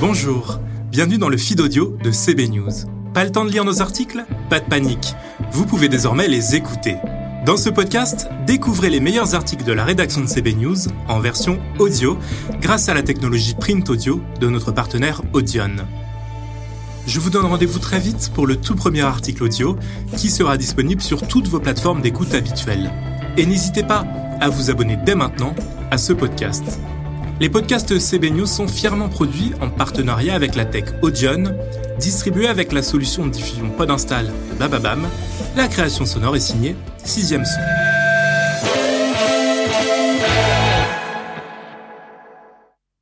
Bonjour, bienvenue dans le feed audio de CB News. Pas le temps de lire nos articles? Pas de panique, vous pouvez désormais les écouter. Dans ce podcast, découvrez les meilleurs articles de la rédaction de CB News en version audio grâce à la technologie print audio de notre partenaire Audion. Je vous donne rendez-vous très vite pour le tout premier article audio qui sera disponible sur toutes vos plateformes d'écoute habituelles. Et n'hésitez pas à vous abonner dès maintenant à ce podcast. Les podcasts CB News sont fièrement produits en partenariat avec la tech Audion, distribués avec la solution de diffusion Podinstall Bababam. La création sonore est signée 6ème son.